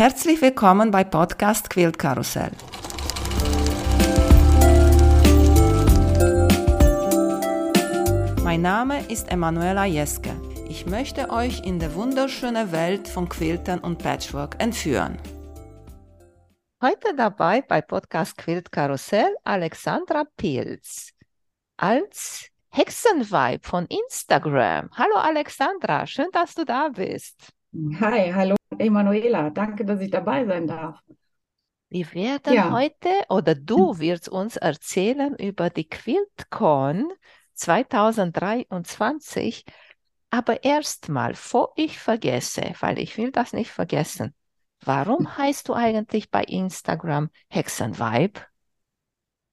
Herzlich willkommen bei Podcast Quilt Karussell. Mein Name ist Emanuela Jeske. Ich möchte euch in die wunderschöne Welt von Quiltern und Patchwork entführen. Heute dabei bei Podcast Quilt Karussell Alexandra Pilz als Hexenweib von Instagram. Hallo Alexandra, schön, dass du da bist. Hi, hallo Emanuela, danke, dass ich dabei sein darf. Wir werden ja. heute oder du wirst uns erzählen über die QuiltCon 2023. Aber erstmal, bevor ich vergesse, weil ich will das nicht vergessen, warum heißt du eigentlich bei Instagram Hexenweib?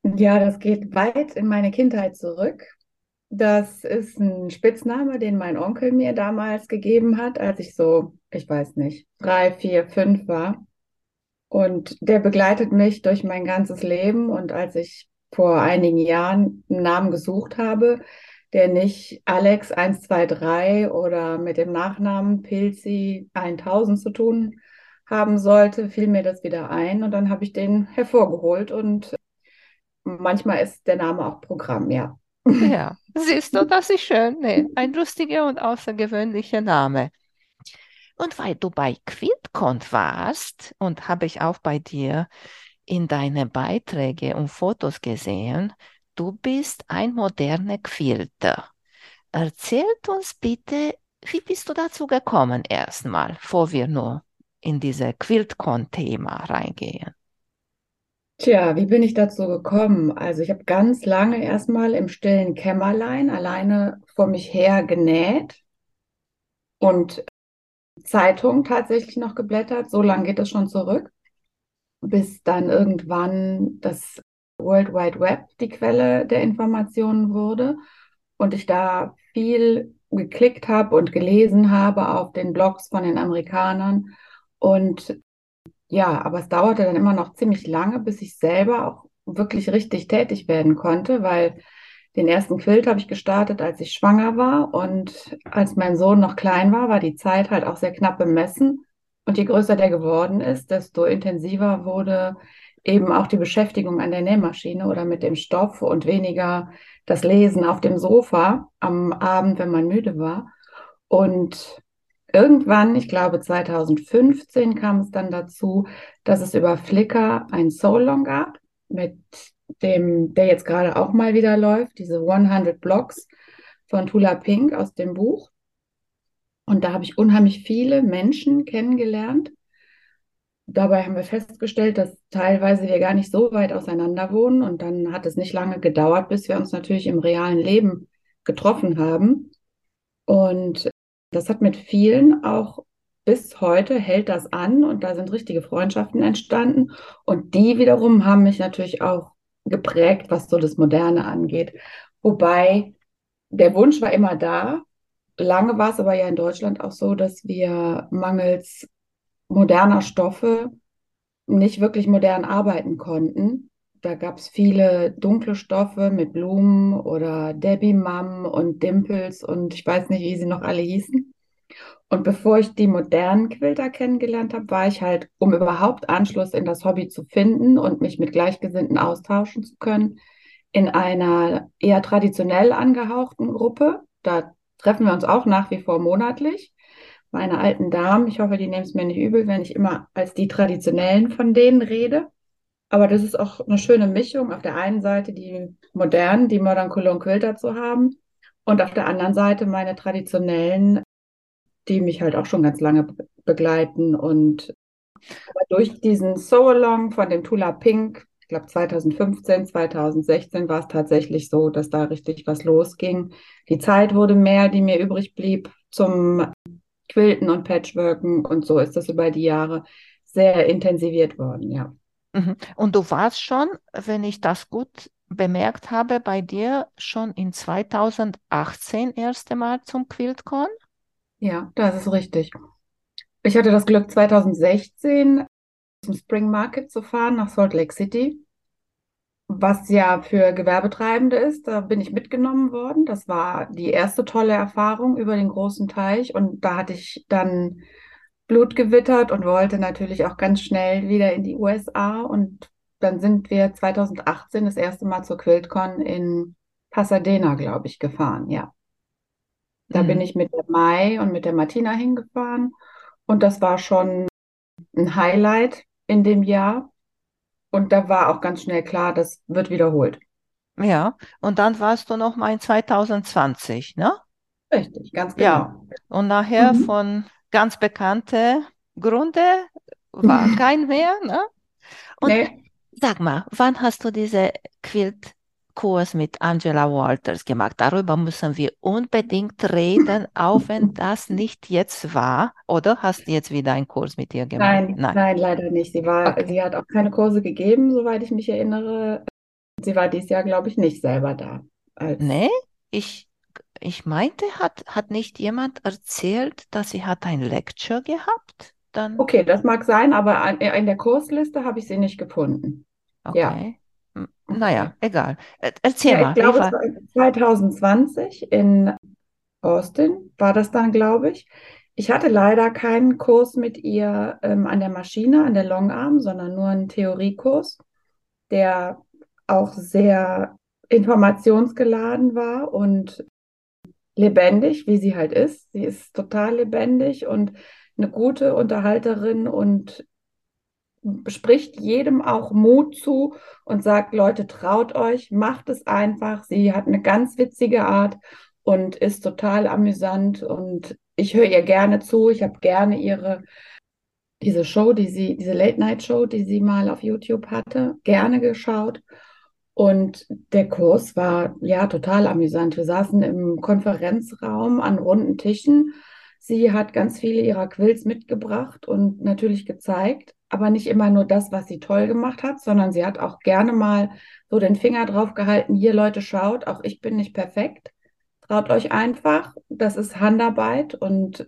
Ja, das geht weit in meine Kindheit zurück. Das ist ein Spitzname, den mein Onkel mir damals gegeben hat, als ich so, ich weiß nicht, drei, vier, fünf war. Und der begleitet mich durch mein ganzes Leben. Und als ich vor einigen Jahren einen Namen gesucht habe, der nicht Alex 123 oder mit dem Nachnamen Pilzi 1000 zu tun haben sollte, fiel mir das wieder ein und dann habe ich den hervorgeholt und manchmal ist der Name auch Programm, ja. Ja, siehst du, das ist schön. Nee, ein lustiger und außergewöhnlicher Name. Und weil du bei QuiltCon warst und habe ich auch bei dir in deine Beiträge und Fotos gesehen, du bist ein moderner Quilter. Erzählt uns bitte, wie bist du dazu gekommen erstmal, bevor wir nur in diese QuiltCon-Thema reingehen? Tja, wie bin ich dazu gekommen? Also ich habe ganz lange erstmal im stillen Kämmerlein alleine vor mich her genäht und Zeitung tatsächlich noch geblättert. So lange geht es schon zurück, bis dann irgendwann das World Wide Web die Quelle der Informationen wurde und ich da viel geklickt habe und gelesen habe auf den Blogs von den Amerikanern und ja, aber es dauerte dann immer noch ziemlich lange, bis ich selber auch wirklich richtig tätig werden konnte, weil den ersten Quilt habe ich gestartet, als ich schwanger war und als mein Sohn noch klein war, war die Zeit halt auch sehr knapp bemessen. Und je größer der geworden ist, desto intensiver wurde eben auch die Beschäftigung an der Nähmaschine oder mit dem Stoff und weniger das Lesen auf dem Sofa am Abend, wenn man müde war. Und irgendwann, ich glaube 2015, kam es dann dazu, dass es über Flickr ein Soul-Long gab, mit dem, der jetzt gerade auch mal wieder läuft, diese 100 Blocks von Tula Pink aus dem Buch. Und da habe ich unheimlich viele Menschen kennengelernt. Dabei haben wir festgestellt, dass teilweise wir gar nicht so weit auseinander wohnen. Und dann hat es nicht lange gedauert, bis wir uns natürlich im realen Leben getroffen haben. Und das hat mit vielen auch bis heute hält das an und da sind richtige Freundschaften entstanden. Und die wiederum haben mich natürlich auch geprägt, was so das Moderne angeht. Wobei der Wunsch war immer da. Lange war es aber ja in Deutschland auch so, dass wir mangels moderner Stoffe nicht wirklich modern arbeiten konnten. Da gab es viele dunkle Stoffe mit Blumen oder Debbie Mum und Dimples und ich weiß nicht, wie sie noch alle hießen. Und bevor ich die modernen Quilter kennengelernt habe, war ich halt, um überhaupt Anschluss in das Hobby zu finden und mich mit Gleichgesinnten austauschen zu können, in einer eher traditionell angehauchten Gruppe. Da treffen wir uns auch nach wie vor monatlich. Meine alten Damen, ich hoffe, die nehmen es mir nicht übel, wenn ich immer als die traditionellen von denen rede. Aber das ist auch eine schöne Mischung, auf der einen Seite die modernen, die Modern Cologne Quilter zu haben und auf der anderen Seite meine traditionellen, die mich halt auch schon ganz lange begleiten. Und durch diesen So-Along von dem Tula Pink, ich glaube 2015, 2016 war es tatsächlich so, dass da richtig was losging. Die Zeit wurde mehr, die mir übrig blieb zum Quilten und Patchworken und so ist das über die Jahre sehr intensiviert worden, ja. Mhm. Und du warst schon, wenn ich das gut bemerkt habe, bei dir schon in 2018 erste Mal zum QuiltCon? Ja, das ist richtig. Ich hatte das Glück, 2016 zum Spring Market zu fahren nach Salt Lake City, was ja für Gewerbetreibende ist. Da bin ich mitgenommen worden. Das war die erste tolle Erfahrung über den großen Teich und da hatte ich dann Blut gewittert und wollte natürlich auch ganz schnell wieder in die USA. Und dann sind wir 2018 das erste Mal zur QuiltCon in Pasadena, glaube ich, gefahren. Ja. Da bin Mhm. ich mit der Mai und mit der Martina hingefahren. Und das war schon ein Highlight in dem Jahr. Und da war auch ganz schnell klar, das wird wiederholt. Ja, und dann warst du noch mal in 2020, ne? Richtig, ganz Ja, genau. und nachher Mhm. von ganz bekannte Gründe war kein mehr, ne? Und Nee, sag mal, wann hast du diese Quilt-Kurs mit Angela Walters gemacht? Darüber müssen wir unbedingt reden, auch wenn das nicht jetzt war. Oder hast du jetzt wieder einen Kurs mit ihr gemacht? nein, Nein. nein, leider nicht. Sie war, Okay. sie hat auch keine Kurse gegeben, soweit ich mich erinnere. Sie war dieses Jahr, glaube ich, nicht selber da. Als, Nee, ich, ich meinte, hat, hat nicht jemand erzählt, dass sie hat ein Lecture gehabt? Dann, okay, das mag sein, aber an- in der Kursliste habe ich sie nicht gefunden. Ja, okay. Okay. Naja, egal. Erzähl Ja, ich mal, wie glaube, es war? war 2020 in Austin, war das dann, glaube ich. Ich hatte leider keinen Kurs mit ihr ähm, an der Maschine, an der Longarm, sondern nur einen Theoriekurs, der auch sehr informationsgeladen war und lebendig, wie sie halt ist. Sie ist total lebendig und eine gute Unterhalterin und spricht jedem auch Mut zu und sagt, Leute, traut euch, macht es einfach. Sie hat eine ganz witzige Art und ist total amüsant und ich höre ihr gerne zu. Ich habe gerne ihre diese Show, die sie, diese Late-Night-Show, die sie mal auf YouTube hatte, gerne geschaut. Und der Kurs war ja total amüsant. Wir saßen im Konferenzraum an runden Tischen. Sie hat ganz viele ihrer Quills mitgebracht und natürlich gezeigt, aber nicht immer nur das, was sie toll gemacht hat, sondern sie hat auch gerne mal so den Finger drauf gehalten, hier Leute, schaut, auch ich bin nicht perfekt. Traut euch einfach, das ist Handarbeit und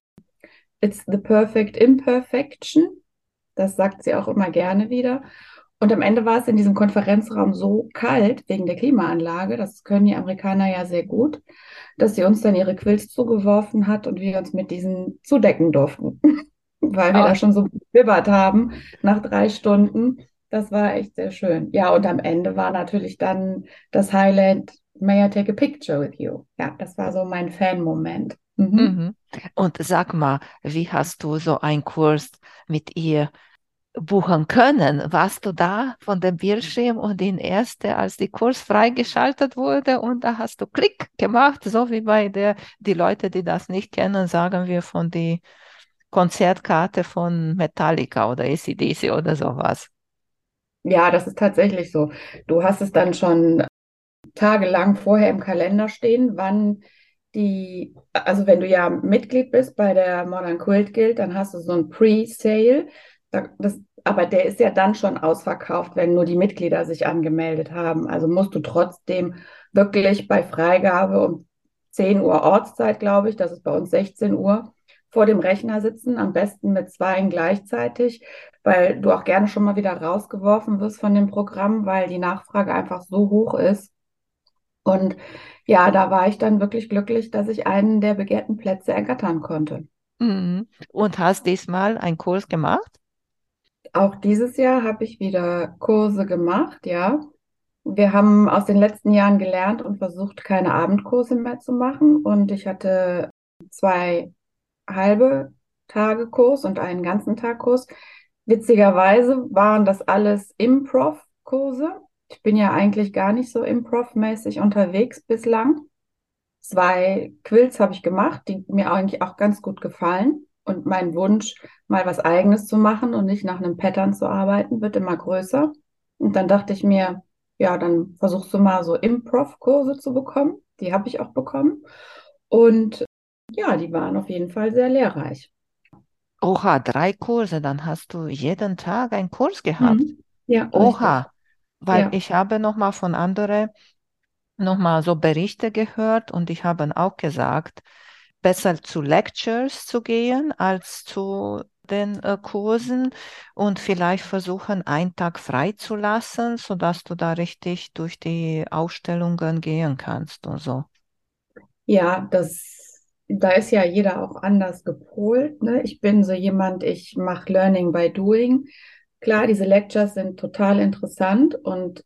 it's the perfect imperfection. Das sagt sie auch immer gerne wieder. Und am Ende war es in diesem Konferenzraum so kalt wegen der Klimaanlage, das können die Amerikaner ja sehr gut, dass sie uns dann ihre Quills zugeworfen hat und wir uns mit diesen zudecken durften, weil wir Oh, da schon so gebibbert haben nach drei Stunden. Das war echt sehr schön. Ja, und am Ende war natürlich dann das Highlight, May I take a picture with you? Ja, das war so mein Fan-Moment. Mhm. mhm. Und sag mal, wie hast du so einen Kurs mit ihr buchen können? Warst du da von dem Bildschirm und in erste, als die Kurs freigeschaltet wurde und da hast du Klick gemacht, so wie bei der, die Leute, die das nicht kennen, sagen wir von die Konzertkarte von Metallica oder AC/DC oder sowas. Ja, das ist tatsächlich so. Du hast es dann schon tagelang vorher im Kalender stehen, wann die, also wenn du ja Mitglied bist bei der Modern Quilt Guild, dann hast du so ein Pre-Sale. Da- Das, aber der ist ja dann schon ausverkauft, wenn nur die Mitglieder sich angemeldet haben. Also musst du trotzdem wirklich bei Freigabe um 10 Uhr Ortszeit, glaube ich, das ist bei uns 16 Uhr, vor dem Rechner sitzen, am besten mit zweien gleichzeitig, weil du auch gerne schon mal wieder rausgeworfen wirst von dem Programm, weil die Nachfrage einfach so hoch ist. Und ja, da war ich dann wirklich glücklich, dass ich einen der begehrten Plätze ergattern konnte. Mhm. Und hast diesmal einen Kurs gemacht? Auch dieses Jahr habe ich wieder Kurse gemacht, ja. Wir haben aus den letzten Jahren gelernt und versucht, keine Abendkurse mehr zu machen. Und ich hatte zwei halbe Tage Kurs und einen ganzen Tag Kurs. Witzigerweise waren das alles Improv-Kurse. Ich bin ja eigentlich gar nicht so Improv-mäßig unterwegs bislang. Zwei Quills habe ich gemacht, die mir eigentlich auch ganz gut gefallen. Und mein Wunsch, mal was Eigenes zu machen und nicht nach einem Pattern zu arbeiten, wird immer größer. Und dann dachte ich mir, ja, dann versuchst du mal so Improv-Kurse zu bekommen. Die habe ich auch bekommen. Und ja, die waren auf jeden Fall sehr lehrreich. Oha, drei Kurse, dann hast du jeden Tag einen Kurs gehabt. Mhm. Ja, richtig. Oha, weil Ja. ich habe noch mal von anderen noch mal so Berichte gehört und ich habe auch gesagt, besser zu Lectures zu gehen als zu den äh, Kursen und vielleicht versuchen, einen Tag frei zu lassen, sodass du da richtig durch die Ausstellungen gehen kannst und so. Ja, das da ist ja jeder auch anders gepolt. Ne? Ich bin so jemand, ich mache Learning by Doing. Klar, diese Lectures sind total interessant und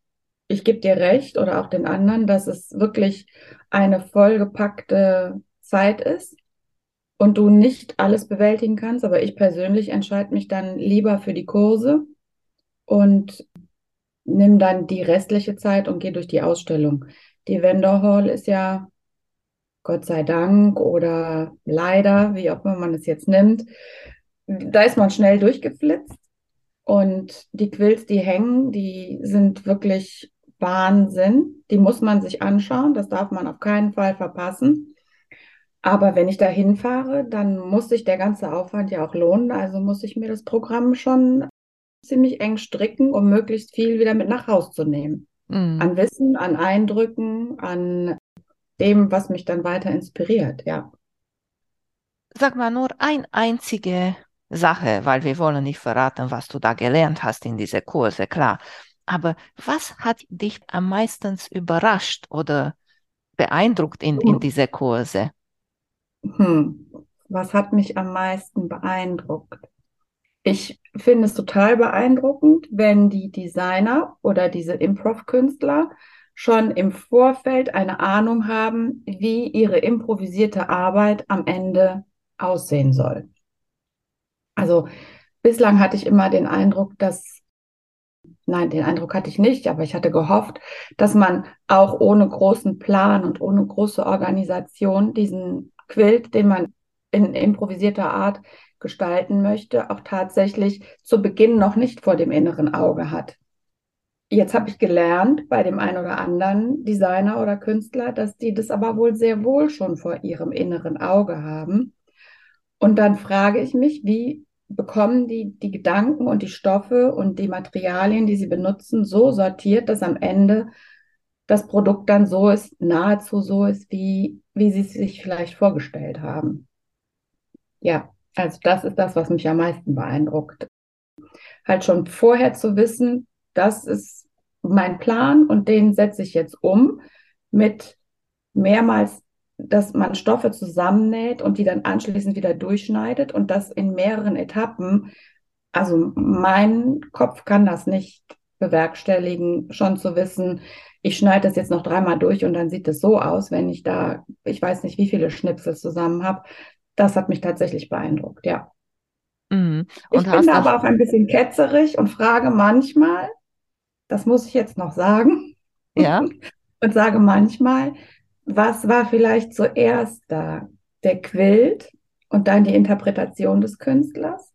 ich gebe dir recht oder auch den anderen, dass es wirklich eine vollgepackte Zeit ist und du nicht alles bewältigen kannst. Aber ich persönlich entscheide mich dann lieber für die Kurse und nimm dann die restliche Zeit und gehe durch die Ausstellung. Die Vendor Hall ist ja Gott sei Dank oder leider, wie auch immer man es jetzt nimmt, da ist man schnell durchgeflitzt. Und die Quills, die hängen, die sind wirklich Wahnsinn. Die muss man sich anschauen. Das darf man auf keinen Fall verpassen. Aber wenn ich da hinfahre, dann muss sich der ganze Aufwand ja auch lohnen. Also muss ich mir das Programm schon ziemlich eng stricken, um möglichst viel wieder mit nach Hause zu nehmen. Mhm. An Wissen, an Eindrücken, an dem, was mich dann weiter inspiriert, ja. Sag mal nur eine einzige Sache, weil wir wollen nicht verraten, was du da gelernt hast in diese Kurse, klar. Aber was hat dich am meisten überrascht oder beeindruckt in, in diese Kurse? Hm. Was hat mich am meisten beeindruckt? Ich finde es total beeindruckend, wenn die Designer oder diese Improv-Künstler schon im Vorfeld eine Ahnung haben, wie ihre improvisierte Arbeit am Ende aussehen soll. Also bislang hatte ich immer den Eindruck, dass, nein, den Eindruck hatte ich nicht, aber ich hatte gehofft, dass man auch ohne großen Plan und ohne große Organisation diesen Quilt, den man in improvisierter Art gestalten möchte, auch tatsächlich zu Beginn noch nicht vor dem inneren Auge hat. Jetzt habe ich gelernt bei dem einen oder anderen Designer oder Künstler, dass die das aber wohl sehr wohl schon vor ihrem inneren Auge haben. Und dann frage ich mich, wie bekommen die die Gedanken und die Stoffe und die Materialien, die sie benutzen, so sortiert, dass am Ende das Produkt dann so ist, nahezu so ist, wie, wie sie es sich vielleicht vorgestellt haben. Ja, also das ist das, was mich am meisten beeindruckt. Halt schon vorher zu wissen, das ist mein Plan und den setze ich jetzt um mit mehrmals, dass man Stoffe zusammennäht und die dann anschließend wieder durchschneidet und das in mehreren Etappen. Also mein Kopf kann das nicht bewerkstelligen, schon zu wissen, ich schneide das jetzt noch dreimal durch und dann sieht es so aus, wenn ich da, ich weiß nicht, wie viele Schnipsel zusammen habe. Das hat mich tatsächlich beeindruckt, ja. Mhm. ich bin da aber auch ein bisschen ketzerig und frage manchmal, das muss ich jetzt noch sagen. Ja. Und sage manchmal, was war vielleicht zuerst da? Der Quilt und dann die Interpretation des Künstlers?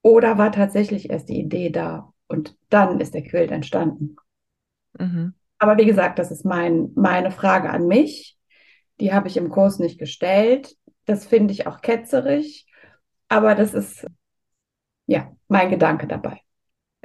Oder war tatsächlich erst die Idee da und dann ist der Quilt entstanden? Mhm. Aber wie gesagt, das ist mein, meine Frage an mich. Die habe ich im Kurs nicht gestellt. Das finde ich auch ketzerig, aber das ist ja mein Gedanke dabei.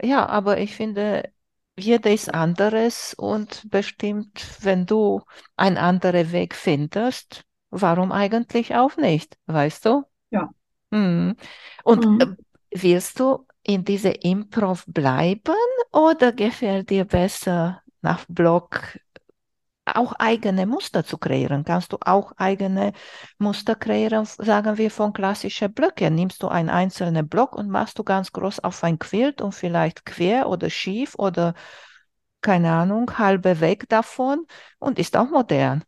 Ja, aber ich finde, jeder ist anderes und bestimmt, wenn du einen anderen Weg findest, warum eigentlich auch nicht, weißt du? Ja. Hm. Und mhm. willst du in dieser Improv bleiben oder gefällt dir besser nach Blog auch eigene Muster zu kreieren. Kannst du auch eigene Muster kreieren, sagen wir von klassischen Blöcken. Nimmst du einen einzelnen Block und machst du ganz groß auf ein Quilt und vielleicht quer oder schief oder keine Ahnung, halbe weg davon und ist auch modern.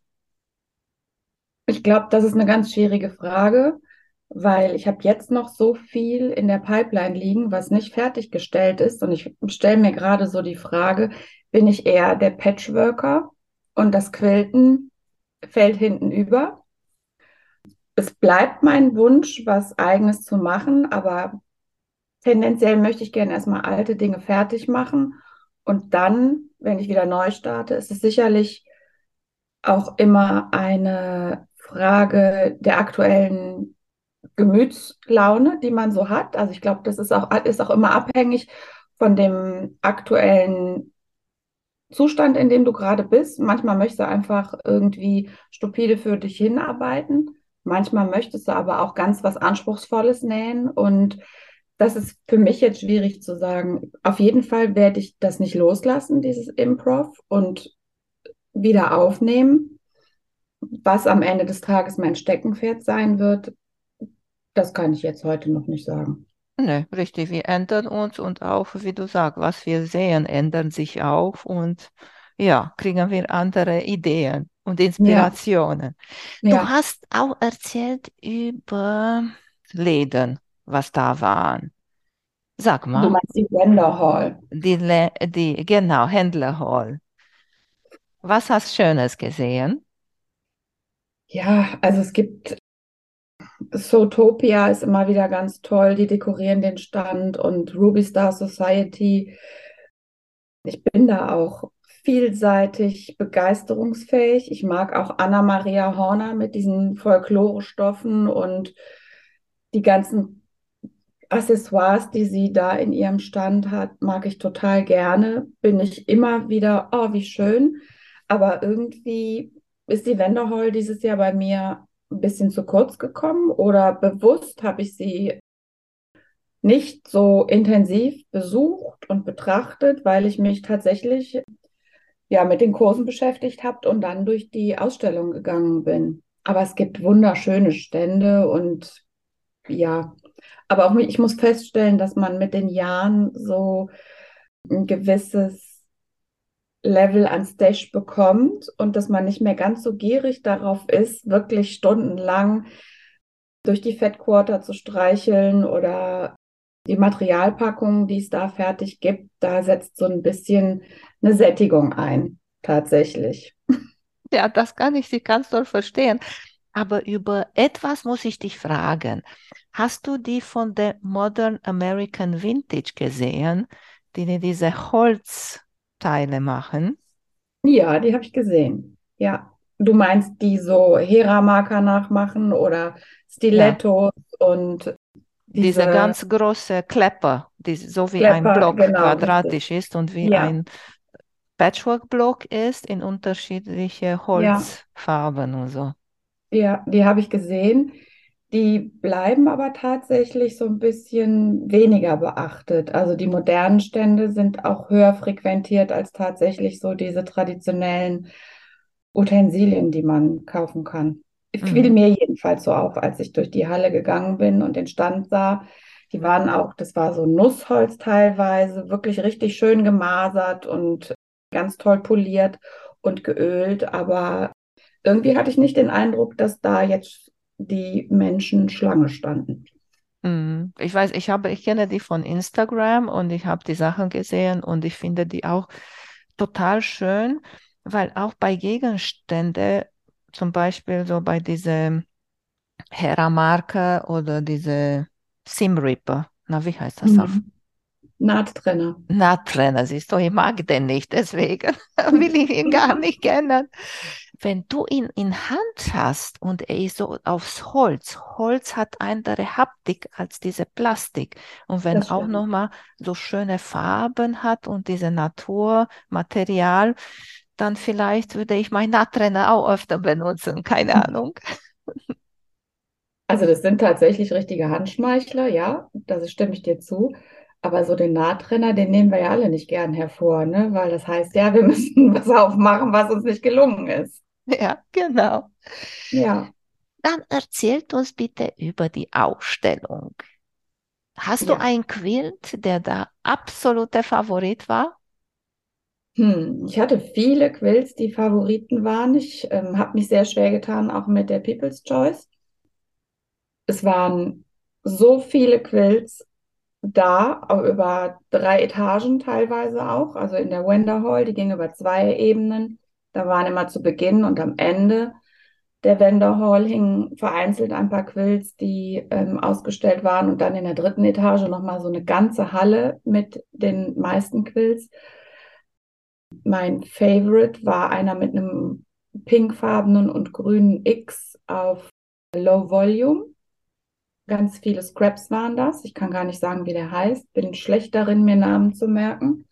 Ich glaube, das ist eine ganz schwierige Frage, weil ich habe jetzt noch so viel in der Pipeline liegen, was nicht fertiggestellt ist. Und ich stelle mir gerade so die Frage, bin ich eher der Patchworker und das Quilten fällt hinten über. Es bleibt mein Wunsch, was eigenes zu machen, aber tendenziell möchte ich gerne erstmal alte Dinge fertig machen und dann, wenn ich wieder neu starte, ist es sicherlich auch immer eine Frage der aktuellen Gemütslaune, die man so hat. Also ich glaube, das ist auch, ist auch immer abhängig von dem aktuellen Zustand, in dem du gerade bist. Manchmal möchtest du einfach irgendwie stupide für dich hinarbeiten. Manchmal möchtest du aber auch ganz was Anspruchsvolles nähen. Und das ist für mich jetzt schwierig zu sagen. Auf jeden Fall werde ich das nicht loslassen, dieses Improv, und wieder aufnehmen. was am Ende des Tages mein Steckenpferd sein wird, das kann ich jetzt heute noch nicht sagen. Ne, richtig, wir ändern uns und auch, wie du sagst, was wir sehen, ändern sich auch und ja, kriegen wir andere Ideen und Inspirationen. Ja. Du ja. hast auch erzählt über Läden, was da waren. Sag mal. Du meinst die Händlerhall. Die, die, genau, Händlerhall. Was hast du Schönes gesehen? Ja, also es gibt Zootopia ist immer wieder ganz toll. Die dekorieren den Stand und Ruby Star Society. Ich bin da auch vielseitig begeisterungsfähig. Ich mag auch Anna-Maria Horner mit diesen Folklore-Stoffen und die ganzen Accessoires, die sie da in ihrem Stand hat, mag ich total gerne. Bin ich immer wieder, oh, wie schön. Aber irgendwie ist die Wenderhall dieses Jahr bei mir ein bisschen zu kurz gekommen oder bewusst habe ich sie nicht so intensiv besucht und betrachtet, weil ich mich tatsächlich ja mit den Kursen beschäftigt habe und dann durch die Ausstellung gegangen bin. Aber es gibt wunderschöne Stände und ja, aber auch ich muss feststellen, dass man mit den Jahren so ein gewisses Level an Stage bekommt und dass man nicht mehr ganz so gierig darauf ist, wirklich stundenlang durch die Fettquarter zu streicheln oder die Materialpackungen, die es da fertig gibt, da setzt so ein bisschen eine Sättigung ein, tatsächlich. Ja, das kann ich Sie ganz doll verstehen. Aber über etwas muss ich dich fragen. Hast du die von der Modern American Vintage gesehen, die diese Holz Teile machen. Ja, die habe ich gesehen. Ja. Du meinst die so Hera-Marker nachmachen oder Stilettos ja. und diese, diese ganz große Klepper, die so wie Klepper, ein Block genau, quadratisch ist. ist und wie ja. ein Patchwork-Block ist in unterschiedliche Holzfarben ja. und so. Ja, die habe ich gesehen. Die bleiben aber tatsächlich so ein bisschen weniger beachtet. Also die modernen Stände sind auch höher frequentiert als tatsächlich so diese traditionellen Utensilien, die man kaufen kann. Mhm. Fiel mir jedenfalls so auf, als ich durch die Halle gegangen bin und den Stand sah. Die waren auch, das war so Nussholz teilweise, wirklich richtig schön gemasert und ganz toll poliert und geölt. Aber irgendwie hatte ich nicht den Eindruck, dass da jetzt die Menschen Schlange standen. Mhm. Ich weiß, ich habe, ich kenne die von Instagram und ich habe die Sachen gesehen und ich finde die auch total schön, weil auch bei Gegenständen, zum Beispiel so bei dieser Hera-Marke oder diese Simripper, na, wie heißt das mhm. auf Nahttrenner. Nahttrenner, siehst du, ich mag den nicht, deswegen will ich ihn gar nicht kennen. Wenn du ihn in Hand hast und er ist so aufs Holz, Holz hat andere Haptik als diese Plastik. Und wenn auch nochmal so schöne Farben hat und diese Naturmaterial, dann vielleicht würde ich meinen Nahttrenner auch öfter benutzen, keine. Ahnung. Also das sind tatsächlich richtige Handschmeichler, ja, das stimme ich dir zu. Aber so den Nahtrenner, den nehmen wir ja alle nicht gern hervor, ne? Weil das heißt ja, wir müssen was aufmachen, was uns nicht gelungen ist. Ja, genau. Ja. Dann erzählt uns bitte über die Ausstellung. Hast ja. du einen Quilt, der da absolute Favorit war? Hm, ich hatte viele Quilts, die Favoriten waren. Ich ähm, habe mich sehr schwer getan, auch mit der People's Choice. Es waren so viele Quilts da, über drei Etagen teilweise auch, also in der Wender Hall, die ging über zwei Ebenen. Da waren immer zu Beginn und am Ende der Wender Hall hingen vereinzelt ein paar Quills, die ähm, ausgestellt waren und dann in der dritten Etage nochmal so eine ganze Halle mit den meisten Quills. Mein Favorite war einer mit einem pinkfarbenen und grünen X auf Low Volume. Ganz viele Scraps waren das. Ich kann gar nicht sagen, wie der heißt. Bin schlecht darin, mir Namen zu merken.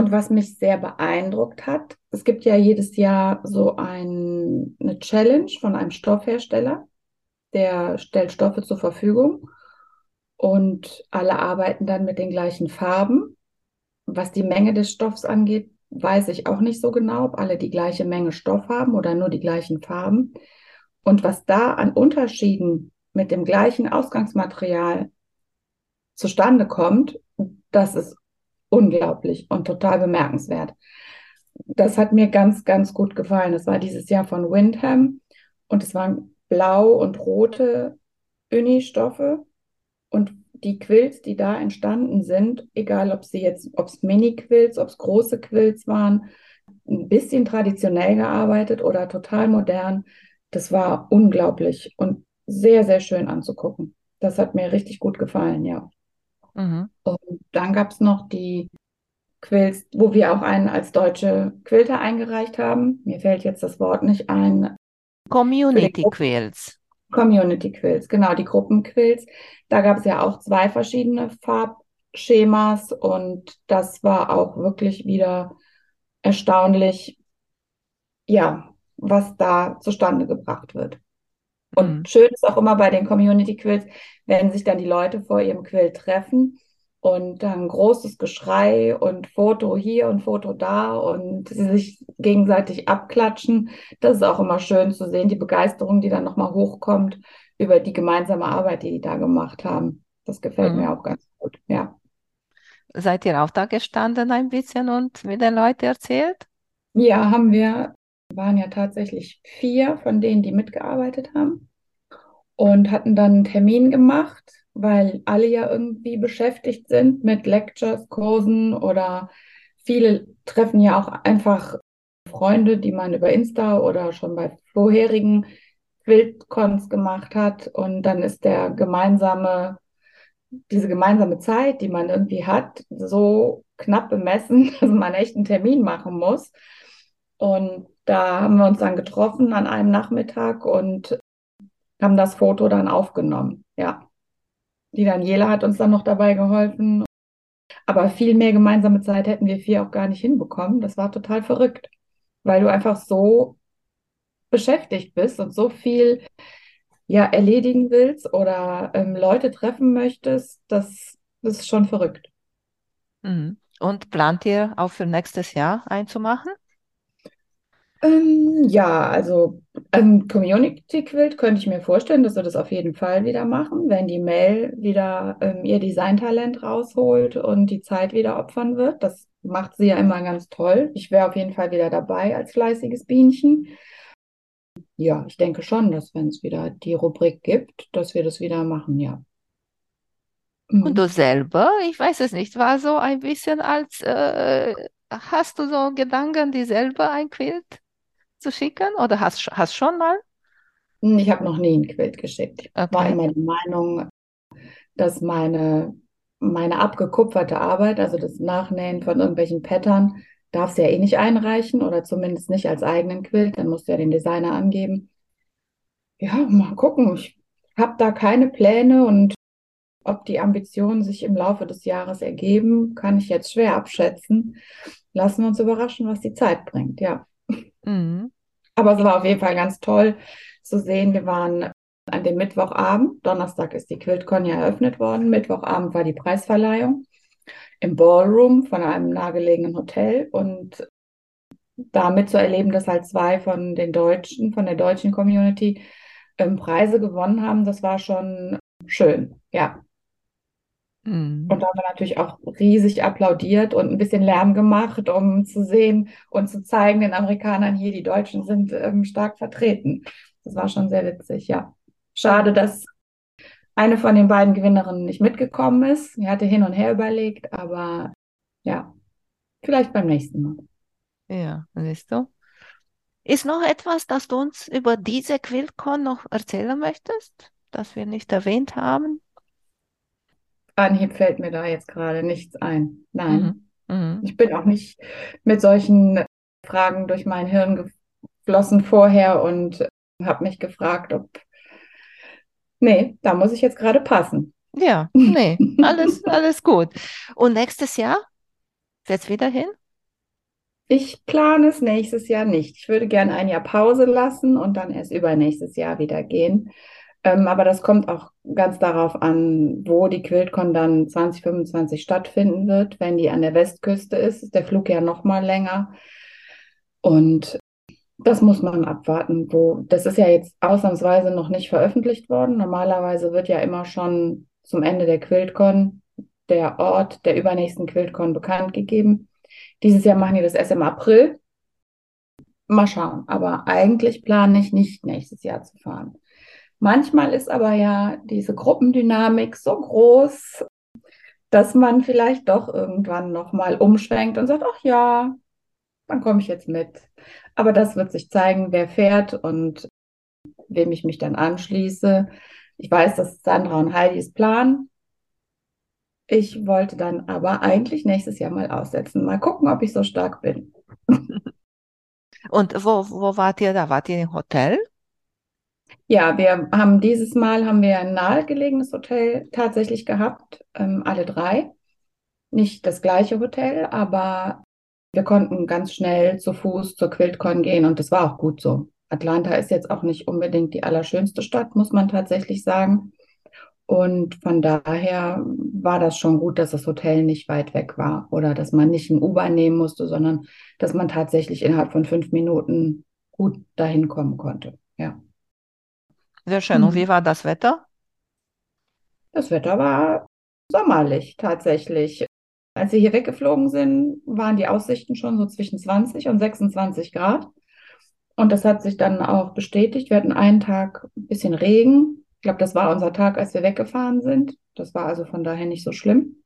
Und was mich sehr beeindruckt hat, es gibt ja jedes Jahr so ein, eine Challenge von einem Stoffhersteller, der stellt Stoffe zur Verfügung und alle arbeiten dann mit den gleichen Farben. Was die Menge des Stoffs angeht, weiß ich auch nicht so genau, ob alle die gleiche Menge Stoff haben oder nur die gleichen Farben. Und was da an Unterschieden mit dem gleichen Ausgangsmaterial zustande kommt, das ist unglaublich und total bemerkenswert. Das hat mir ganz, ganz gut gefallen. Das war dieses Jahr von Windham und es waren blau und rote Uni-Stoffe und die Quills, die da entstanden sind, egal ob sie jetzt, ob es Mini-Quills, ob es große Quills waren, ein bisschen traditionell gearbeitet oder total modern, das war unglaublich und sehr, sehr schön anzugucken. Das hat mir richtig gut gefallen, ja. Mhm. Und dann gab es noch die Quills, wo wir auch einen als deutsche Quilter eingereicht haben. Mir fällt jetzt das Wort nicht ein. Community Quills. Community Quills, genau, die Gruppenquills. Da gab es ja auch zwei verschiedene Farbschemas und das war auch wirklich wieder erstaunlich, ja, was da zustande gebracht wird. Und mhm. schön ist auch immer bei den Community Quills, wenn sich dann die Leute vor ihrem Quill treffen und dann großes Geschrei und Foto hier und Foto da und sie sich gegenseitig abklatschen. Das ist auch immer schön zu sehen, die Begeisterung, die dann nochmal hochkommt über die gemeinsame Arbeit, die die da gemacht haben. Das gefällt mhm. mir auch ganz gut, ja. Seid ihr auch da gestanden ein bisschen und mit den Leuten erzählt? Ja, haben wir. Waren ja tatsächlich vier von denen, die mitgearbeitet haben und hatten dann einen Termin gemacht weil alle ja irgendwie beschäftigt sind mit Lectures, Kursen oder viele treffen ja auch einfach Freunde, die man über Insta oder schon bei vorherigen Quiltcons gemacht hat und dann ist der gemeinsame, diese gemeinsame Zeit, die man irgendwie hat, so knapp bemessen, dass man echt einen Termin machen muss. Und da haben wir uns dann getroffen an einem Nachmittag und haben das Foto dann aufgenommen. Ja. Die Daniela hat uns dann noch dabei geholfen. Aber viel mehr gemeinsame Zeit hätten wir vier auch gar nicht hinbekommen. Das war total verrückt, weil du einfach so beschäftigt bist und so viel ja erledigen willst oder ähm, Leute treffen möchtest. Das, das ist schon verrückt. Mhm. Und plant ihr auch für nächstes Jahr einzumachen? Ähm, ja, also ein Community Quilt könnte ich mir vorstellen, dass wir das auf jeden Fall wieder machen, wenn die Mail wieder ähm, ihr Designtalent rausholt und die Zeit wieder opfern wird. Das macht sie ja immer ganz toll. Ich wäre auf jeden Fall wieder dabei als fleißiges Bienchen. Ja, ich denke schon, dass wenn es wieder die Rubrik gibt, dass wir das wieder machen, ja. Mhm. Und du selber, ich weiß es nicht, war so ein bisschen als, äh, hast du so Gedanken, die selber ein Quilt zu schicken oder hast du schon mal? Hm, ich habe noch nie ein Quilt geschickt. Ich okay. war immer der Meinung, dass meine, meine abgekupferte Arbeit, also das Nachnähen von irgendwelchen Pattern, darfst du ja eh nicht einreichen oder zumindest nicht als eigenen Quilt. Dann musst du ja den Designer angeben. Ja, mal gucken. Ich habe da keine Pläne und ob die Ambitionen sich im Laufe des Jahres ergeben, kann ich jetzt schwer abschätzen. Lassen wir uns überraschen, was die Zeit bringt, ja. Mhm. Aber es war auf jeden Fall ganz toll zu sehen. Wir waren an dem Mittwochabend, Donnerstag ist die QuiltCon ja eröffnet worden, Mittwochabend war die Preisverleihung im Ballroom von einem nahegelegenen Hotel und damit zu erleben, dass halt zwei von den Deutschen, von der deutschen Community ähm, Preise gewonnen haben, das war schon schön, ja. Mhm. Und da haben wir natürlich auch riesig applaudiert und ein bisschen Lärm gemacht, um zu sehen und zu zeigen den Amerikanern hier, die Deutschen sind ähm, stark vertreten. Das war schon sehr witzig, ja. Schade, dass eine von den beiden Gewinnerinnen nicht mitgekommen ist. Sie hatte hin und her überlegt, aber ja, vielleicht beim nächsten Mal. Ja, siehst du. Ist noch etwas, das du uns über diese QuiltCon noch erzählen möchtest, das wir nicht erwähnt haben? Anhieb fällt mir da jetzt gerade nichts ein. Nein. Mhm. Mhm. Ich bin auch nicht mit solchen Fragen durch mein Hirn geflossen vorher und habe mich gefragt, ob. Nee, da muss ich jetzt gerade passen. Ja, nee, alles, alles gut. Und nächstes Jahr? Es wieder hin? Ich plane es nächstes Jahr nicht. Ich würde gerne ein Jahr Pause lassen und dann erst übernächstes Jahr wieder gehen. Ähm, aber das kommt auch ganz darauf an, wo die QuiltCon dann 2025 stattfinden wird. Wenn die an der Westküste ist, ist der Flug ja noch mal länger. Und das muss man abwarten. Wo, das ist ja jetzt ausnahmsweise noch nicht veröffentlicht worden. Normalerweise wird ja immer schon zum Ende der QuiltCon der Ort der übernächsten QuiltCon bekannt gegeben. Dieses Jahr machen die das erst im April. Mal schauen. Aber eigentlich plane ich nicht nächstes Jahr zu fahren. Manchmal ist aber ja diese Gruppendynamik so groß, dass man vielleicht doch irgendwann nochmal umschwenkt und sagt, ach ja, dann komme ich jetzt mit. Aber das wird sich zeigen, wer fährt und wem ich mich dann anschließe. Ich weiß, dass Sandra und Heidi es planen. Ich wollte dann aber eigentlich nächstes Jahr mal aussetzen. Mal gucken, ob ich so stark bin. Und wo, wo wart ihr da? Wart ihr im Hotel? Ja, wir haben dieses Mal haben wir ein nahegelegenes Hotel tatsächlich gehabt, ähm, alle drei. Nicht das gleiche Hotel, aber wir konnten ganz schnell zu Fuß zur QuiltCon gehen und das war auch gut so. Atlanta ist jetzt auch nicht unbedingt die allerschönste Stadt, muss man tatsächlich sagen. Und von daher war das schon gut, dass das Hotel nicht weit weg war oder dass man nicht ein U-Bahn nehmen musste, sondern dass man tatsächlich innerhalb von fünf Minuten gut dahin kommen konnte. Sehr schön. Und wie mhm. war das Wetter? Das Wetter war sommerlich tatsächlich. Als wir hier weggeflogen sind, waren die Aussichten schon so zwischen 20 und 26 Grad. Und das hat sich dann auch bestätigt. Wir hatten einen Tag ein bisschen Regen. Ich glaube, das war unser Tag, als wir weggefahren sind. Das war also von daher nicht so schlimm.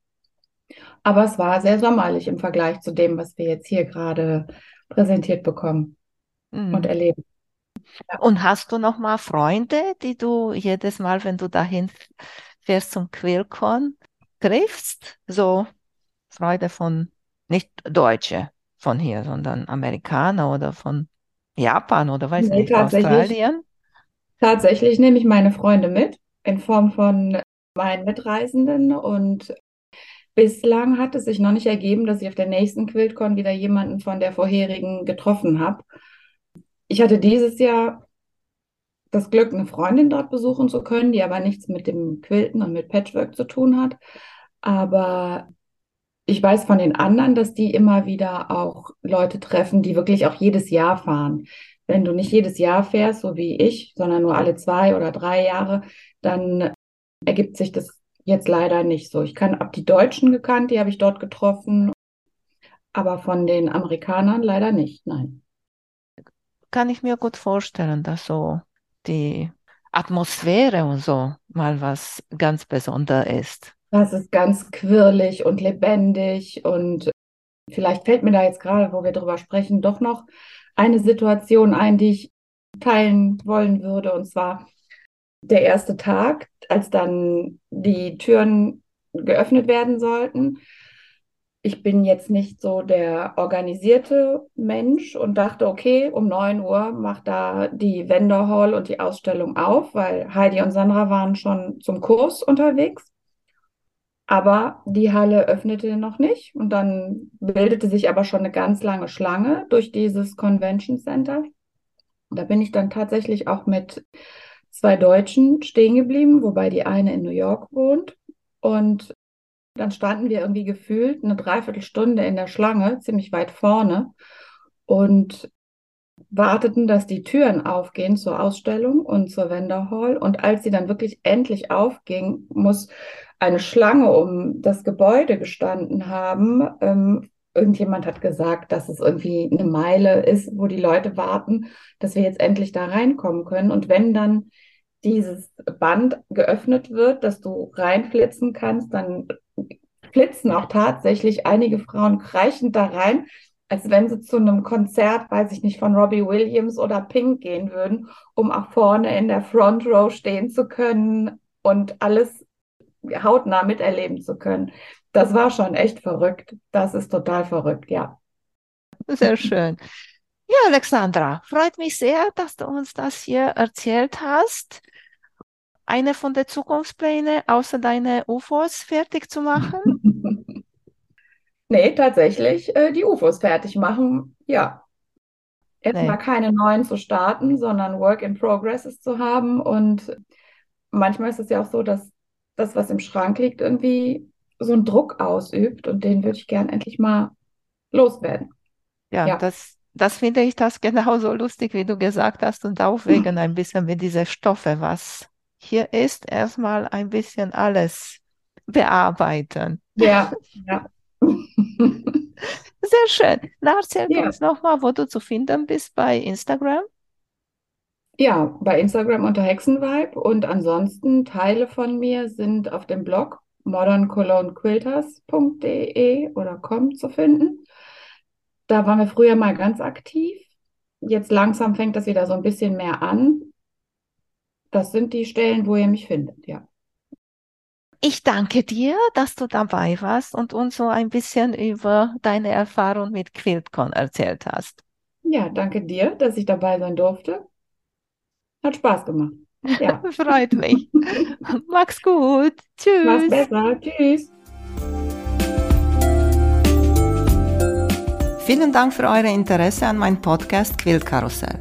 Aber es war sehr sommerlich im Vergleich zu dem, was wir jetzt hier gerade präsentiert bekommen mhm. und erleben. Und hast du noch mal Freunde, die du jedes Mal, wenn du dahin fährst zum Quillcon, triffst? So Freude von, nicht Deutsche von hier, sondern Amerikaner oder von Japan oder weiß nee, nicht, Australien? Tatsächlich nehme ich meine Freunde mit in Form von meinen Mitreisenden und bislang hat es sich noch nicht ergeben, dass ich auf der nächsten QuiltCon wieder jemanden von der vorherigen getroffen habe. Ich hatte dieses Jahr das Glück, eine Freundin dort besuchen zu können, die aber nichts mit dem Quilten und mit Patchwork zu tun hat. Aber ich weiß von den anderen, dass die immer wieder auch Leute treffen, die wirklich auch jedes Jahr fahren. Wenn du nicht jedes Jahr fährst, so wie ich, sondern nur alle zwei oder drei Jahre, dann ergibt sich das jetzt leider nicht so. Ich kann ab die Deutschen gekannt, die habe ich dort getroffen, aber von den Amerikanern leider nicht, nein kann ich mir gut vorstellen, dass so die Atmosphäre und so mal was ganz Besonderes ist. Das ist ganz quirlig und lebendig und vielleicht fällt mir da jetzt gerade, wo wir drüber sprechen, doch noch eine Situation ein, die ich teilen wollen würde, und zwar der erste Tag, als dann die Türen geöffnet werden sollten ich bin jetzt nicht so der organisierte Mensch und dachte, okay, um 9 Uhr macht da die Vendor Hall und die Ausstellung auf, weil Heidi und Sandra waren schon zum Kurs unterwegs. Aber die Halle öffnete noch nicht und dann bildete sich aber schon eine ganz lange Schlange durch dieses Convention Center. Da bin ich dann tatsächlich auch mit zwei Deutschen stehen geblieben, wobei die eine in New York wohnt. Und dann standen wir irgendwie gefühlt eine Dreiviertelstunde in der Schlange, ziemlich weit vorne und warteten, dass die Türen aufgehen zur Ausstellung und zur Vendor Hall. Und als sie dann wirklich endlich aufging, muss eine Schlange um das Gebäude gestanden haben. Ähm, irgendjemand hat gesagt, dass es irgendwie eine Meile ist, wo die Leute warten, dass wir jetzt endlich da reinkommen können. Und wenn dann dieses Band geöffnet wird, dass du reinflitzen kannst, dann flitzen auch tatsächlich einige Frauen kreichend da rein, als wenn sie zu einem Konzert, weiß ich nicht, von Robbie Williams oder Pink gehen würden, um auch vorne in der Front Row stehen zu können und alles hautnah miterleben zu können. Das war schon echt verrückt. Das ist total verrückt, ja. Sehr schön. Ja, Alexandra, freut mich sehr, dass du uns das hier erzählt hast eine von den Zukunftsplänen, außer deine UFOs fertig zu machen? nee, tatsächlich äh, die UFOs fertig machen, ja. Erstmal nee. keine neuen zu starten, sondern Work in Progresses zu haben und manchmal ist es ja auch so, dass das, was im Schrank liegt, irgendwie so einen Druck ausübt und den würde ich gern endlich mal loswerden. Ja, ja. das, das finde ich das genauso lustig, wie du gesagt hast und aufwägen ein bisschen mit diese Stoffe, was hier ist, erstmal ein bisschen alles bearbeiten. Ja, ja. Sehr schön. Na, erzähl ja. uns nochmal, wo du zu finden bist bei Instagram. Ja, bei Instagram unter Hexenvibe und ansonsten Teile von mir sind auf dem Blog moderncolognequilters.de oder com zu finden. Da waren wir früher mal ganz aktiv. Jetzt langsam fängt das wieder so ein bisschen mehr an. Das sind die Stellen, wo ihr mich findet, ja. Ich danke dir, dass du dabei warst und uns so ein bisschen über deine Erfahrung mit QuiltCon erzählt hast. Ja, danke dir, dass ich dabei sein durfte. Hat Spaß gemacht. Ja. Freut mich. Mach's gut. Tschüss. Mach's besser. Tschüss. Vielen Dank für euer Interesse an meinem Podcast Quiltkarussell.